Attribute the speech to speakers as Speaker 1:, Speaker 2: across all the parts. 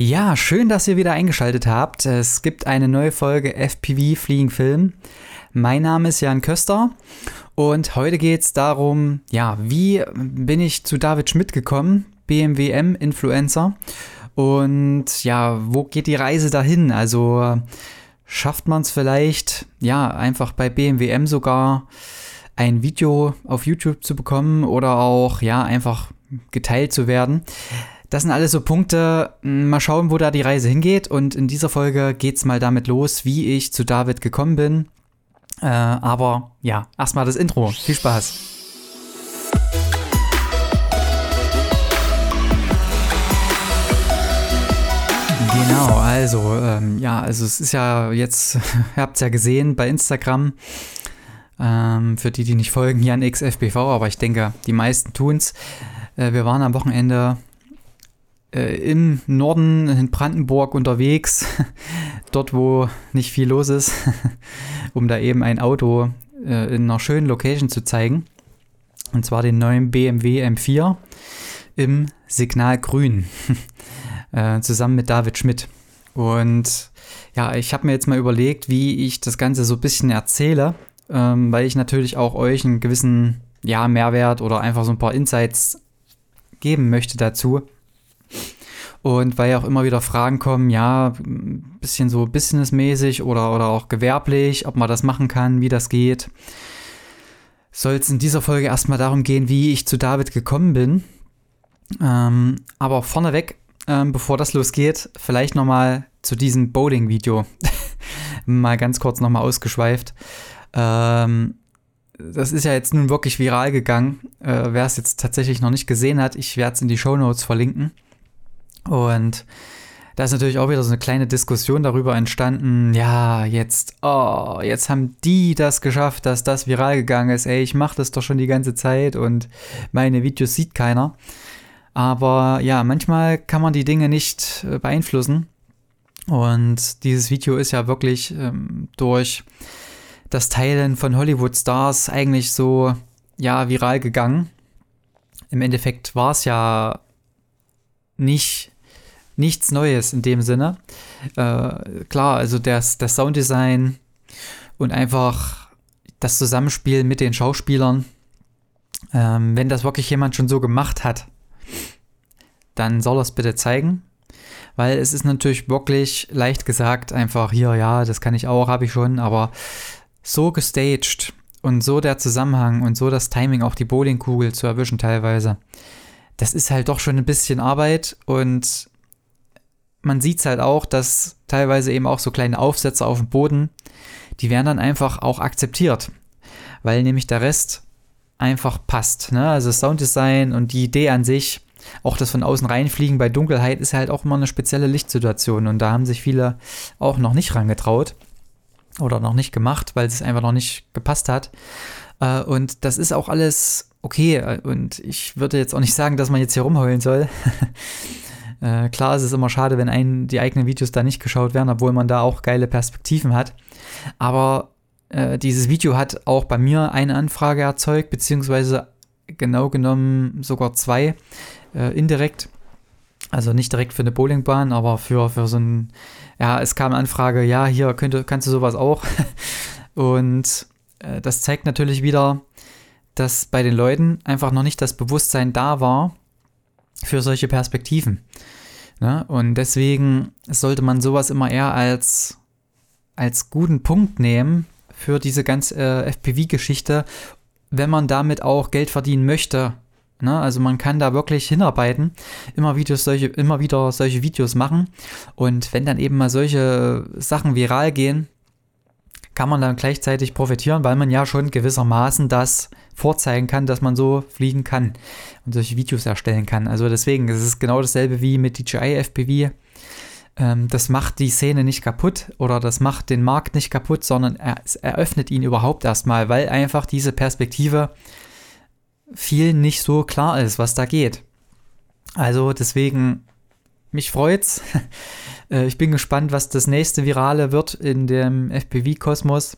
Speaker 1: Ja, schön, dass ihr wieder eingeschaltet habt. Es gibt eine neue Folge FPV Fliegen Film. Mein Name ist Jan Köster und heute geht es darum, ja, wie bin ich zu David Schmidt gekommen, BMWM Influencer und ja, wo geht die Reise dahin? Also schafft man es vielleicht, ja, einfach bei BMWM sogar ein Video auf YouTube zu bekommen oder auch, ja, einfach geteilt zu werden. Das sind alles so Punkte. Mal schauen, wo da die Reise hingeht. Und in dieser Folge geht es mal damit los, wie ich zu David gekommen bin. Äh, aber ja, erstmal das Intro. Viel Spaß. Genau, also, ähm, ja, also es ist ja jetzt, ihr habt es ja gesehen bei Instagram, ähm, für die, die nicht folgen, Jan XFBV, aber ich denke, die meisten tun's. Äh, wir waren am Wochenende äh, im Norden in Brandenburg unterwegs, dort wo nicht viel los ist, um da eben ein Auto äh, in einer schönen Location zu zeigen. Und zwar den neuen BMW M4 im Signal Grün, äh, zusammen mit David Schmidt. Und ja, ich habe mir jetzt mal überlegt, wie ich das Ganze so ein bisschen erzähle, ähm, weil ich natürlich auch euch einen gewissen ja, Mehrwert oder einfach so ein paar Insights geben möchte dazu. Und weil ja auch immer wieder Fragen kommen, ja, ein bisschen so businessmäßig oder, oder auch gewerblich, ob man das machen kann, wie das geht, soll es in dieser Folge erstmal darum gehen, wie ich zu David gekommen bin. Ähm, aber vorneweg, ähm, bevor das losgeht, vielleicht nochmal zu diesem Bowling-Video. mal ganz kurz nochmal ausgeschweift. Ähm, das ist ja jetzt nun wirklich viral gegangen. Äh, Wer es jetzt tatsächlich noch nicht gesehen hat, ich werde es in die Show Notes verlinken. Und da ist natürlich auch wieder so eine kleine Diskussion darüber entstanden, ja, jetzt, oh, jetzt haben die das geschafft, dass das viral gegangen ist. Ey, ich mache das doch schon die ganze Zeit und meine Videos sieht keiner. Aber ja, manchmal kann man die Dinge nicht äh, beeinflussen. Und dieses Video ist ja wirklich ähm, durch das Teilen von Hollywood Stars eigentlich so, ja, viral gegangen. Im Endeffekt war es ja nicht nichts Neues in dem Sinne. Äh, klar, also das, das Sounddesign und einfach das Zusammenspiel mit den Schauspielern. Ähm, wenn das wirklich jemand schon so gemacht hat, dann soll er es bitte zeigen. Weil es ist natürlich wirklich leicht gesagt, einfach hier, ja, das kann ich auch, habe ich schon, aber so gestaged und so der Zusammenhang und so das Timing, auch die Bowlingkugel zu erwischen teilweise, das ist halt doch schon ein bisschen Arbeit und man sieht es halt auch, dass teilweise eben auch so kleine Aufsätze auf dem Boden, die werden dann einfach auch akzeptiert, weil nämlich der Rest einfach passt. Ne? Also Sounddesign und die Idee an sich, auch das von außen reinfliegen bei Dunkelheit ist halt auch immer eine spezielle Lichtsituation und da haben sich viele auch noch nicht rangetraut oder noch nicht gemacht, weil es einfach noch nicht gepasst hat. Äh, und das ist auch alles okay und ich würde jetzt auch nicht sagen, dass man jetzt hier rumheulen soll. Äh, klar ist es immer schade, wenn einen die eigenen Videos da nicht geschaut werden, obwohl man da auch geile Perspektiven hat. Aber äh, dieses Video hat auch bei mir eine Anfrage erzeugt, beziehungsweise genau genommen sogar zwei äh, indirekt. Also nicht direkt für eine Bowlingbahn, aber für, für so ein, ja, es kam eine Anfrage, ja, hier könnte, kannst du sowas auch. Und äh, das zeigt natürlich wieder, dass bei den Leuten einfach noch nicht das Bewusstsein da war, für solche Perspektiven. Ne? Und deswegen sollte man sowas immer eher als, als guten Punkt nehmen für diese ganze äh, FPV-Geschichte, wenn man damit auch Geld verdienen möchte. Ne? Also man kann da wirklich hinarbeiten, immer, Videos solche, immer wieder solche Videos machen. Und wenn dann eben mal solche Sachen viral gehen, kann man dann gleichzeitig profitieren, weil man ja schon gewissermaßen das vorzeigen kann, dass man so fliegen kann und solche Videos erstellen kann. Also deswegen, es ist genau dasselbe wie mit DJI FPV. Ähm, das macht die Szene nicht kaputt oder das macht den Markt nicht kaputt, sondern er, es eröffnet ihn überhaupt erstmal, weil einfach diese Perspektive vielen nicht so klar ist, was da geht. Also deswegen, mich freut's. Äh, ich bin gespannt, was das nächste Virale wird in dem FPV-Kosmos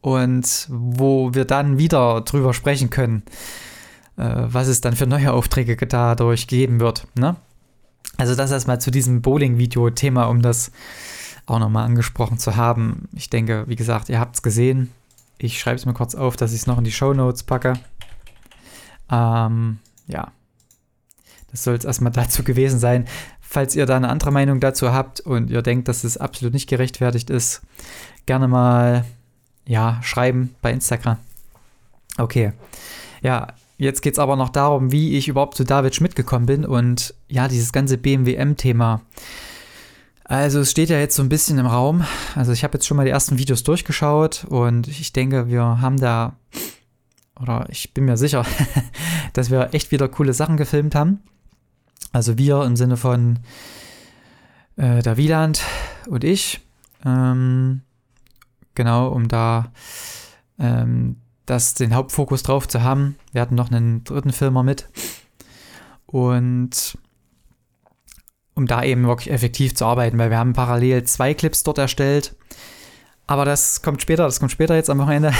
Speaker 1: und wo wir dann wieder drüber sprechen können, äh, was es dann für neue Aufträge dadurch geben wird. Ne? Also das erstmal zu diesem Bowling-Video-Thema, um das auch nochmal angesprochen zu haben. Ich denke, wie gesagt, ihr habt es gesehen. Ich schreibe es mir kurz auf, dass ich es noch in die Show Notes packe. Ähm, ja, das soll es erstmal dazu gewesen sein. Falls ihr da eine andere Meinung dazu habt und ihr denkt, dass es absolut nicht gerechtfertigt ist, gerne mal ja, schreiben bei Instagram. Okay. Ja, jetzt geht es aber noch darum, wie ich überhaupt zu David Schmidt gekommen bin und ja, dieses ganze BMWM-Thema. Also es steht ja jetzt so ein bisschen im Raum. Also ich habe jetzt schon mal die ersten Videos durchgeschaut und ich denke, wir haben da, oder ich bin mir sicher, dass wir echt wieder coole Sachen gefilmt haben. Also wir im Sinne von äh, der Wieland und ich. Ähm, genau, um da ähm, das, den Hauptfokus drauf zu haben. Wir hatten noch einen dritten Filmer mit. Und um da eben wirklich effektiv zu arbeiten, weil wir haben parallel zwei Clips dort erstellt. Aber das kommt später, das kommt später jetzt am Wochenende.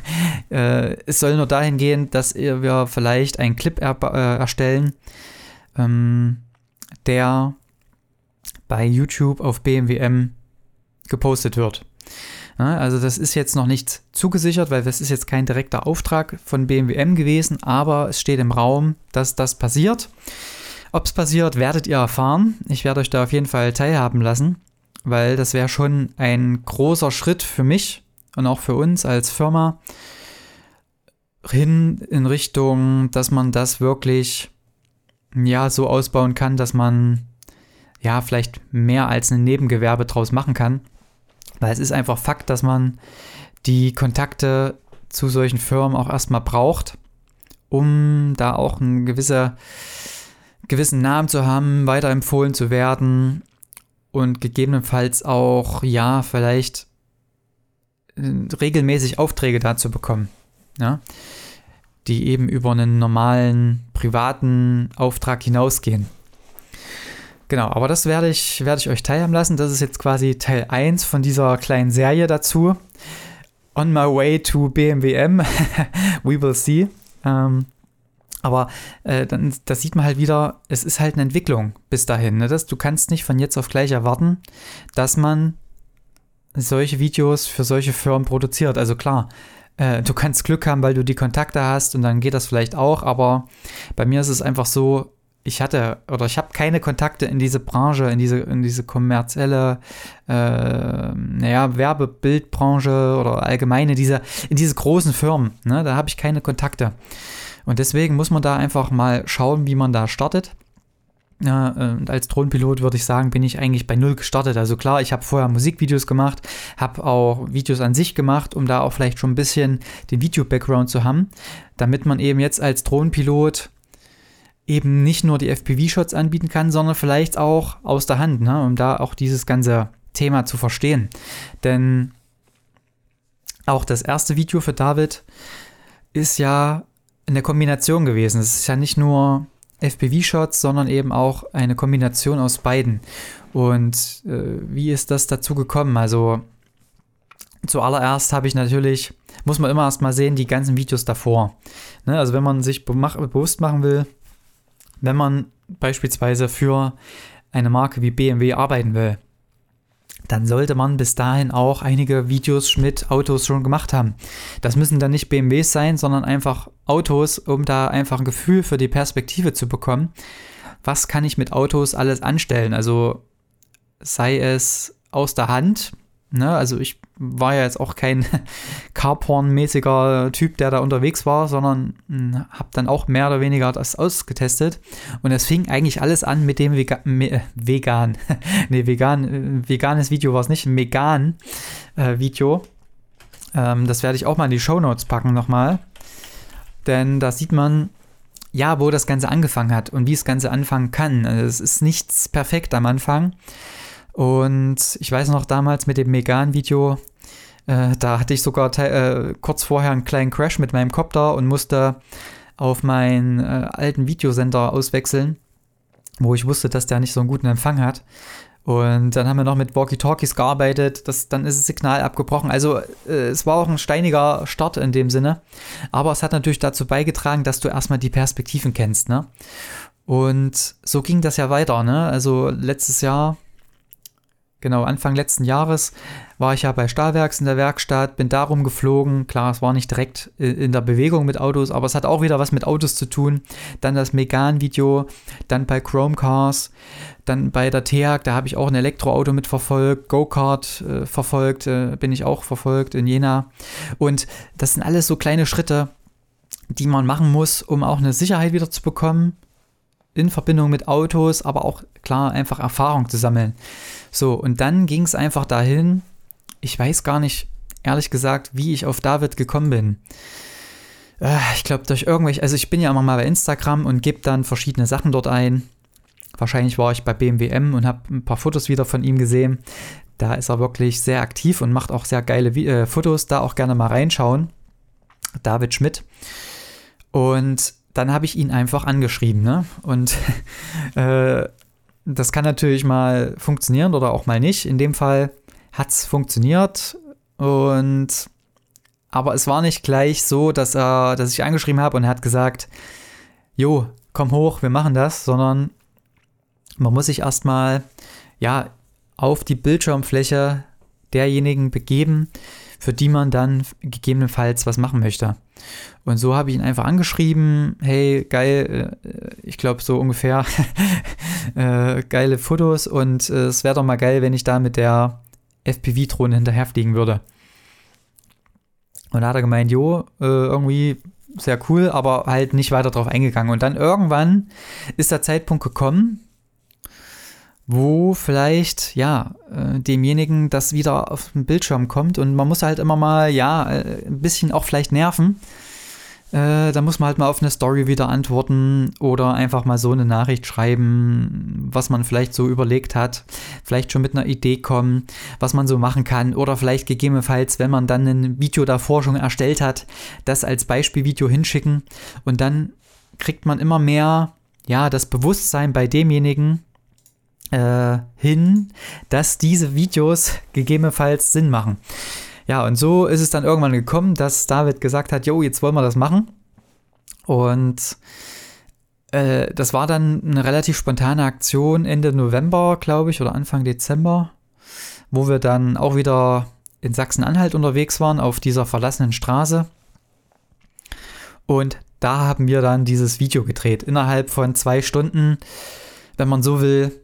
Speaker 1: äh, es soll nur dahin gehen, dass wir vielleicht einen Clip er äh, erstellen, ähm, der bei YouTube auf BMWM gepostet wird. Ja, also das ist jetzt noch nicht zugesichert, weil das ist jetzt kein direkter Auftrag von BMWM gewesen, aber es steht im Raum, dass das passiert. Ob es passiert, werdet ihr erfahren. Ich werde euch da auf jeden Fall teilhaben lassen, weil das wäre schon ein großer Schritt für mich und auch für uns als Firma hin in Richtung, dass man das wirklich ja so ausbauen kann, dass man ja vielleicht mehr als ein Nebengewerbe draus machen kann. Weil es ist einfach Fakt, dass man die Kontakte zu solchen Firmen auch erstmal braucht, um da auch einen gewisse, gewissen Namen zu haben, weiterempfohlen zu werden und gegebenenfalls auch, ja, vielleicht äh, regelmäßig Aufträge dazu bekommen. Ja? Die eben über einen normalen privaten Auftrag hinausgehen. Genau, aber das werde ich, werde ich euch teilhaben lassen. Das ist jetzt quasi Teil 1 von dieser kleinen Serie dazu. On my way to BMWM. We will see. Ähm, aber äh, dann, da sieht man halt wieder, es ist halt eine Entwicklung bis dahin. Ne? Das, du kannst nicht von jetzt auf gleich erwarten, dass man solche Videos für solche Firmen produziert. Also klar, äh, du kannst Glück haben, weil du die Kontakte hast und dann geht das vielleicht auch, aber bei mir ist es einfach so, ich hatte oder ich habe keine Kontakte in diese Branche, in diese, in diese kommerzielle, äh, naja, Werbebildbranche oder allgemeine, diese, in diese großen Firmen. Ne, da habe ich keine Kontakte. Und deswegen muss man da einfach mal schauen, wie man da startet. Ja, und als Drohnenpilot würde ich sagen, bin ich eigentlich bei null gestartet. Also klar, ich habe vorher Musikvideos gemacht, habe auch Videos an sich gemacht, um da auch vielleicht schon ein bisschen den Video-Background zu haben, damit man eben jetzt als Drohnenpilot eben nicht nur die FPV-Shots anbieten kann, sondern vielleicht auch aus der Hand, ne, um da auch dieses ganze Thema zu verstehen. Denn auch das erste Video für David ist ja eine Kombination gewesen. Es ist ja nicht nur FPV-Shots, sondern eben auch eine Kombination aus beiden. Und äh, wie ist das dazu gekommen? Also zuallererst habe ich natürlich, muss man immer erst mal sehen, die ganzen Videos davor. Ne? Also wenn man sich bewusst machen will, wenn man beispielsweise für eine Marke wie BMW arbeiten will, dann sollte man bis dahin auch einige Videos mit Autos schon gemacht haben. Das müssen dann nicht BMWs sein, sondern einfach Autos, um da einfach ein Gefühl für die Perspektive zu bekommen. Was kann ich mit Autos alles anstellen? Also sei es aus der Hand, Ne, also ich war ja jetzt auch kein Carporn-mäßiger Typ, der da unterwegs war, sondern hm, habe dann auch mehr oder weniger das ausgetestet. Und es fing eigentlich alles an mit dem Vega me vegan, nee, vegan, äh, veganes Video war es nicht, ein vegan äh. Ähm, das werde ich auch mal in die Show Notes packen nochmal. Denn da sieht man, ja, wo das Ganze angefangen hat und wie das Ganze anfangen kann. Also es ist nichts perfekt am Anfang. Und ich weiß noch damals mit dem Megan-Video, äh, da hatte ich sogar äh, kurz vorher einen kleinen Crash mit meinem Copter und musste auf meinen äh, alten Videosender auswechseln, wo ich wusste, dass der nicht so einen guten Empfang hat. Und dann haben wir noch mit Walkie-Talkies gearbeitet, das, dann ist das Signal abgebrochen. Also äh, es war auch ein steiniger Start in dem Sinne. Aber es hat natürlich dazu beigetragen, dass du erstmal die Perspektiven kennst. Ne? Und so ging das ja weiter, ne? Also letztes Jahr, genau, Anfang letzten Jahres war ich ja bei Stahlwerks in der Werkstatt, bin darum geflogen. Klar, es war nicht direkt in der Bewegung mit Autos, aber es hat auch wieder was mit Autos zu tun. Dann das Megan-Video, dann bei Chrome Cars, dann bei der TEAG, da habe ich auch ein Elektroauto mit verfolgt, Go-Kart äh, verfolgt, äh, bin ich auch verfolgt in Jena. Und das sind alles so kleine Schritte, die man machen muss, um auch eine Sicherheit wieder zu bekommen in Verbindung mit Autos, aber auch klar einfach Erfahrung zu sammeln. So, und dann ging es einfach dahin, ich weiß gar nicht, ehrlich gesagt, wie ich auf David gekommen bin. Äh, ich glaube, durch irgendwelche, also ich bin ja immer mal bei Instagram und gebe dann verschiedene Sachen dort ein. Wahrscheinlich war ich bei BMWM und habe ein paar Fotos wieder von ihm gesehen. Da ist er wirklich sehr aktiv und macht auch sehr geile äh, Fotos. Da auch gerne mal reinschauen. David Schmidt. Und dann habe ich ihn einfach angeschrieben. Ne? Und äh, das kann natürlich mal funktionieren oder auch mal nicht. In dem Fall hat es funktioniert und aber es war nicht gleich so, dass er, dass ich angeschrieben habe und er hat gesagt, jo, komm hoch, wir machen das, sondern man muss sich erstmal ja auf die Bildschirmfläche derjenigen begeben, für die man dann gegebenenfalls was machen möchte. Und so habe ich ihn einfach angeschrieben, hey, geil, äh, ich glaube so ungefähr, äh, geile Fotos und äh, es wäre doch mal geil, wenn ich da mit der FPV-Drohne hinterherfliegen würde. Und da hat er gemeint, jo, äh, irgendwie sehr cool, aber halt nicht weiter drauf eingegangen. Und dann irgendwann ist der Zeitpunkt gekommen, wo vielleicht, ja, äh, demjenigen das wieder auf den Bildschirm kommt und man muss halt immer mal, ja, äh, ein bisschen auch vielleicht nerven. Äh, da muss man halt mal auf eine Story wieder antworten oder einfach mal so eine Nachricht schreiben, was man vielleicht so überlegt hat, vielleicht schon mit einer Idee kommen, was man so machen kann oder vielleicht gegebenenfalls, wenn man dann ein Video davor schon erstellt hat, das als Beispielvideo hinschicken und dann kriegt man immer mehr, ja, das Bewusstsein bei demjenigen, äh, hin, dass diese Videos gegebenenfalls Sinn machen. Ja, und so ist es dann irgendwann gekommen, dass David gesagt hat, jo, jetzt wollen wir das machen. Und äh, das war dann eine relativ spontane Aktion Ende November, glaube ich, oder Anfang Dezember, wo wir dann auch wieder in Sachsen-Anhalt unterwegs waren, auf dieser verlassenen Straße. Und da haben wir dann dieses Video gedreht. Innerhalb von zwei Stunden, wenn man so will,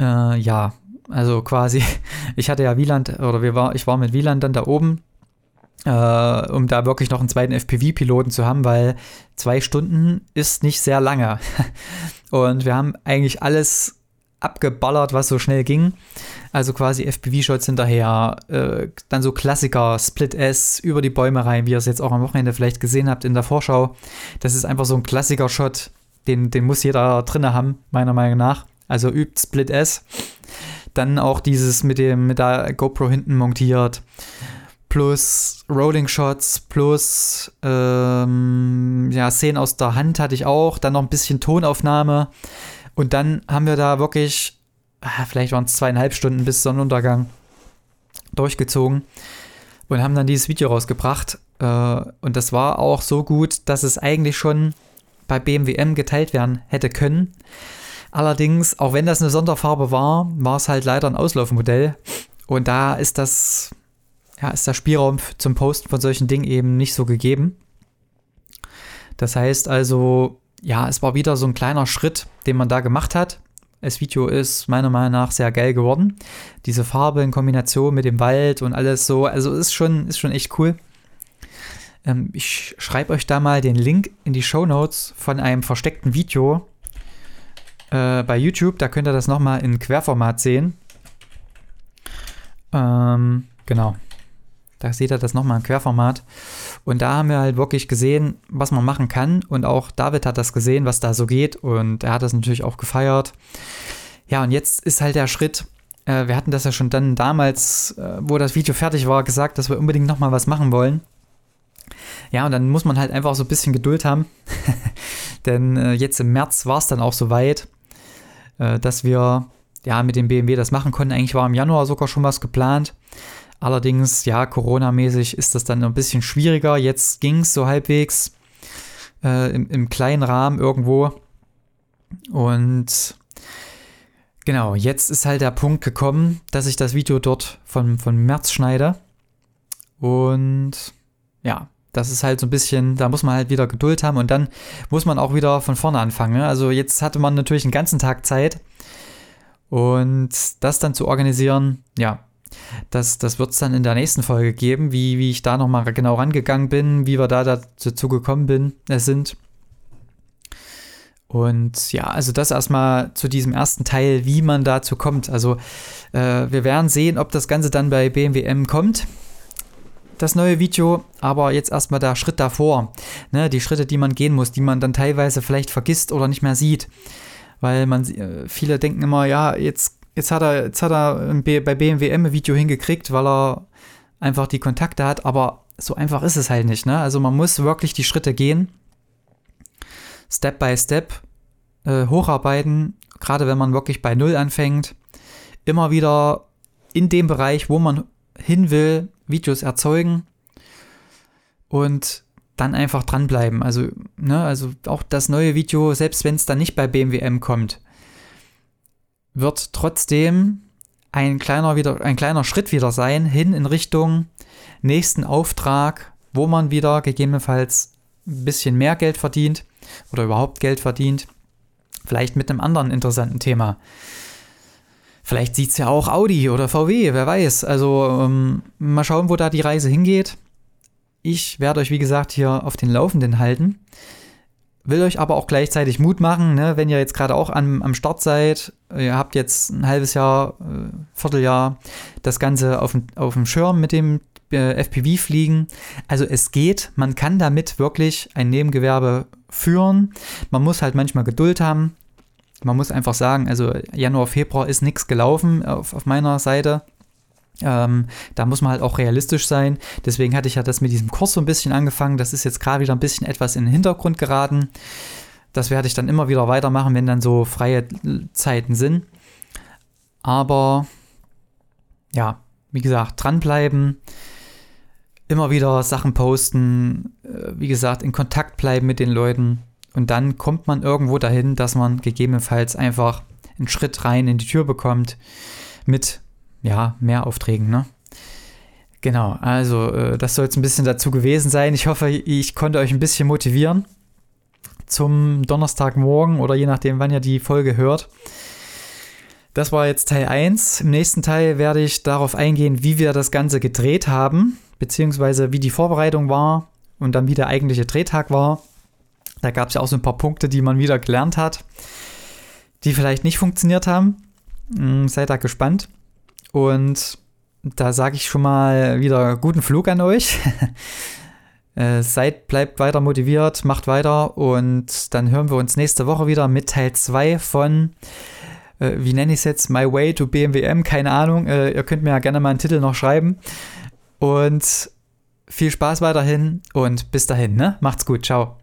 Speaker 1: äh, ja, also quasi, ich hatte ja Wieland, oder wir war, ich war mit Wieland dann da oben, äh, um da wirklich noch einen zweiten FPV-Piloten zu haben, weil zwei Stunden ist nicht sehr lange. Und wir haben eigentlich alles abgeballert, was so schnell ging. Also quasi FPV-Shots hinterher, äh, dann so Klassiker, Split S über die Bäume rein, wie ihr es jetzt auch am Wochenende vielleicht gesehen habt in der Vorschau. Das ist einfach so ein Klassiker-Shot, den, den muss jeder drinne haben, meiner Meinung nach. Also übt Split S. Dann auch dieses mit dem mit der GoPro hinten montiert. Plus Rolling Shots, plus ähm, ja, Szenen aus der Hand hatte ich auch. Dann noch ein bisschen Tonaufnahme. Und dann haben wir da wirklich, ah, vielleicht waren es zweieinhalb Stunden bis Sonnenuntergang durchgezogen und haben dann dieses Video rausgebracht. Äh, und das war auch so gut, dass es eigentlich schon bei BMWM geteilt werden hätte können. Allerdings, auch wenn das eine Sonderfarbe war, war es halt leider ein Auslaufmodell. Und da ist das, ja, ist der Spielraum zum Posten von solchen Dingen eben nicht so gegeben. Das heißt also, ja, es war wieder so ein kleiner Schritt, den man da gemacht hat. Das Video ist meiner Meinung nach sehr geil geworden. Diese Farbe in Kombination mit dem Wald und alles so, also ist schon, ist schon echt cool. Ähm, ich schreibe euch da mal den Link in die Show Notes von einem versteckten Video, äh, bei YouTube. Da könnt ihr das nochmal in Querformat sehen. Ähm, genau. Da seht ihr das nochmal in Querformat. Und da haben wir halt wirklich gesehen, was man machen kann. Und auch David hat das gesehen, was da so geht. Und er hat das natürlich auch gefeiert. Ja, und jetzt ist halt der Schritt. Äh, wir hatten das ja schon dann damals, äh, wo das Video fertig war, gesagt, dass wir unbedingt nochmal was machen wollen. Ja, und dann muss man halt einfach so ein bisschen Geduld haben. Denn äh, jetzt im März war es dann auch soweit äh, dass wir ja mit dem BMW das machen konnten. Eigentlich war im Januar sogar schon was geplant. Allerdings, ja, Corona-mäßig ist das dann ein bisschen schwieriger. Jetzt ging es so halbwegs äh, im, im, kleinen Rahmen irgendwo. Und genau, jetzt ist halt der Punkt gekommen, dass ich das Video dort von, von März schneide. Und ja, das ist halt so ein bisschen, da muss man halt wieder Geduld haben und dann muss man auch wieder von vorne anfangen. Ne? Also jetzt hatte man natürlich einen ganzen Tag Zeit und das dann zu organisieren, ja, das, das wird es dann in der nächsten Folge geben, wie, wie ich da nochmal genau rangegangen bin, wie wir da dazu gekommen bin, äh, sind. Und ja, also das erstmal zu diesem ersten Teil, wie man dazu kommt. Also äh, wir werden sehen, ob das Ganze dann bei BMWM kommt, das neue Video, aber jetzt erstmal der Schritt davor. Ne, die Schritte, die man gehen muss, die man dann teilweise vielleicht vergisst oder nicht mehr sieht. Weil man, äh, viele denken immer, ja, jetzt, jetzt hat er, jetzt hat er bei BMWM ein Video hingekriegt, weil er einfach die Kontakte hat, aber so einfach ist es halt nicht. Ne? Also man muss wirklich die Schritte gehen Step by Step äh, hocharbeiten, gerade wenn man wirklich bei Null anfängt, immer wieder in dem Bereich, wo man hin will, Videos erzeugen und dann einfach dranbleiben. Also, ne, also auch das neue Video, selbst wenn es dann nicht bei BMWM kommt, wird trotzdem ein kleiner, wieder, ein kleiner Schritt wieder sein, hin in Richtung nächsten Auftrag, wo man wieder gegebenenfalls ein bisschen mehr Geld verdient oder überhaupt Geld verdient. Vielleicht mit einem anderen interessanten Thema. Vielleicht sieht es ja auch Audi oder VW, wer weiß. Also ähm, mal schauen, wo da die Reise hingeht. Ich werde euch, wie gesagt, hier auf den Laufenden halten. Will euch aber auch gleichzeitig Mut machen, ne? wenn ihr jetzt gerade auch am, am Start seid. Ihr habt jetzt ein halbes Jahr, äh, Vierteljahr das Ganze auf, auf dem Schirm mit dem äh, FPV fliegen. Also es geht, man kann damit wirklich ein Nebengewerbe führen. Man muss halt manchmal Geduld haben. Man muss einfach sagen, also Januar, Februar ist nichts gelaufen auf, auf meiner Seite. Ähm, da muss man halt auch realistisch sein. Deswegen hatte ich ja das mit diesem Kurs so ein bisschen angefangen. Das ist jetzt gerade wieder ein bisschen etwas in den Hintergrund geraten. Das werde ich dann immer wieder weitermachen, wenn dann so freie Zeiten sind. Aber ja, wie gesagt, dranbleiben immer wieder Sachen posten, äh, wie gesagt, in Kontakt bleiben mit den Leuten. Und dann kommt man irgendwo dahin, dass man gegebenenfalls einfach einen Schritt rein in die Tür bekommt mit, ja, mehr Aufträgen, ne? Genau, also äh, das soll jetzt ein bisschen dazu gewesen sein. Ich hoffe, ich konnte euch ein bisschen motivieren zum Donnerstagmorgen oder je nachdem, wann ihr die Folge hört. Das war jetzt Teil 1. Im nächsten Teil werde ich darauf eingehen, wie wir das Ganze gedreht haben beziehungsweise wie die Vorbereitung war und dann wie der eigentliche Drehtag war. Da gab es ja auch so ein paar Punkte, die man wieder gelernt hat, die vielleicht nicht funktioniert haben. Hm, seid da gespannt. Und da sage ich schon mal wieder guten Flug an euch. äh, seid, bleibt weiter motiviert, macht weiter und dann hören wir uns nächste Woche wieder mit Teil 2 von, äh, wie nenne ich es jetzt, My Way to BMWM, keine Ahnung. Äh, ihr könnt mir ja gerne mal einen Titel noch schreiben. Und viel Spaß weiterhin und bis dahin, ne? Macht's gut, ciao.